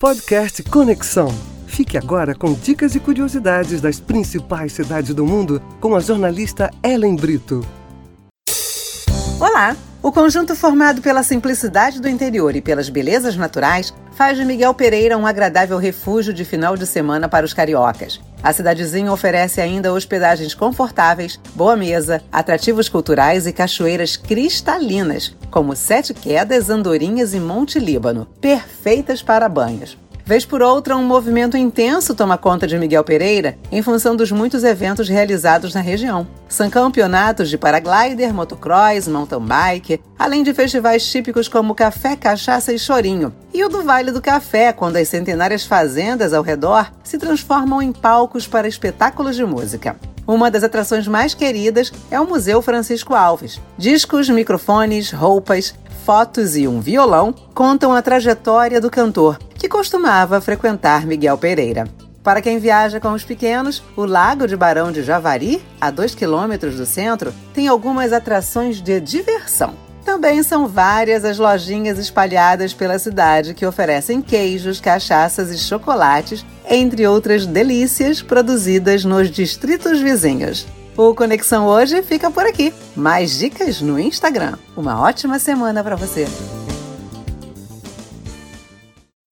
Podcast Conexão. Fique agora com dicas e curiosidades das principais cidades do mundo com a jornalista Ellen Brito. Olá! O conjunto formado pela simplicidade do interior e pelas belezas naturais faz de Miguel Pereira um agradável refúgio de final de semana para os cariocas. A cidadezinha oferece ainda hospedagens confortáveis, boa mesa, atrativos culturais e cachoeiras cristalinas, como Sete Quedas, Andorinhas e Monte Líbano, perfeitas para banhos. Vez por outra, um movimento intenso toma conta de Miguel Pereira em função dos muitos eventos realizados na região. São campeonatos de paraglider, motocross, mountain bike, além de festivais típicos como Café, Cachaça e Chorinho, e o do Vale do Café, quando as centenárias fazendas ao redor se transformam em palcos para espetáculos de música. Uma das atrações mais queridas é o Museu Francisco Alves. Discos, microfones, roupas, fotos e um violão contam a trajetória do cantor, costumava frequentar Miguel Pereira. Para quem viaja com os pequenos, o Lago de Barão de Javari, a 2 quilômetros do centro, tem algumas atrações de diversão. Também são várias as lojinhas espalhadas pela cidade que oferecem queijos, cachaças e chocolates, entre outras delícias produzidas nos distritos vizinhos. O Conexão hoje fica por aqui. Mais dicas no Instagram. Uma ótima semana para você.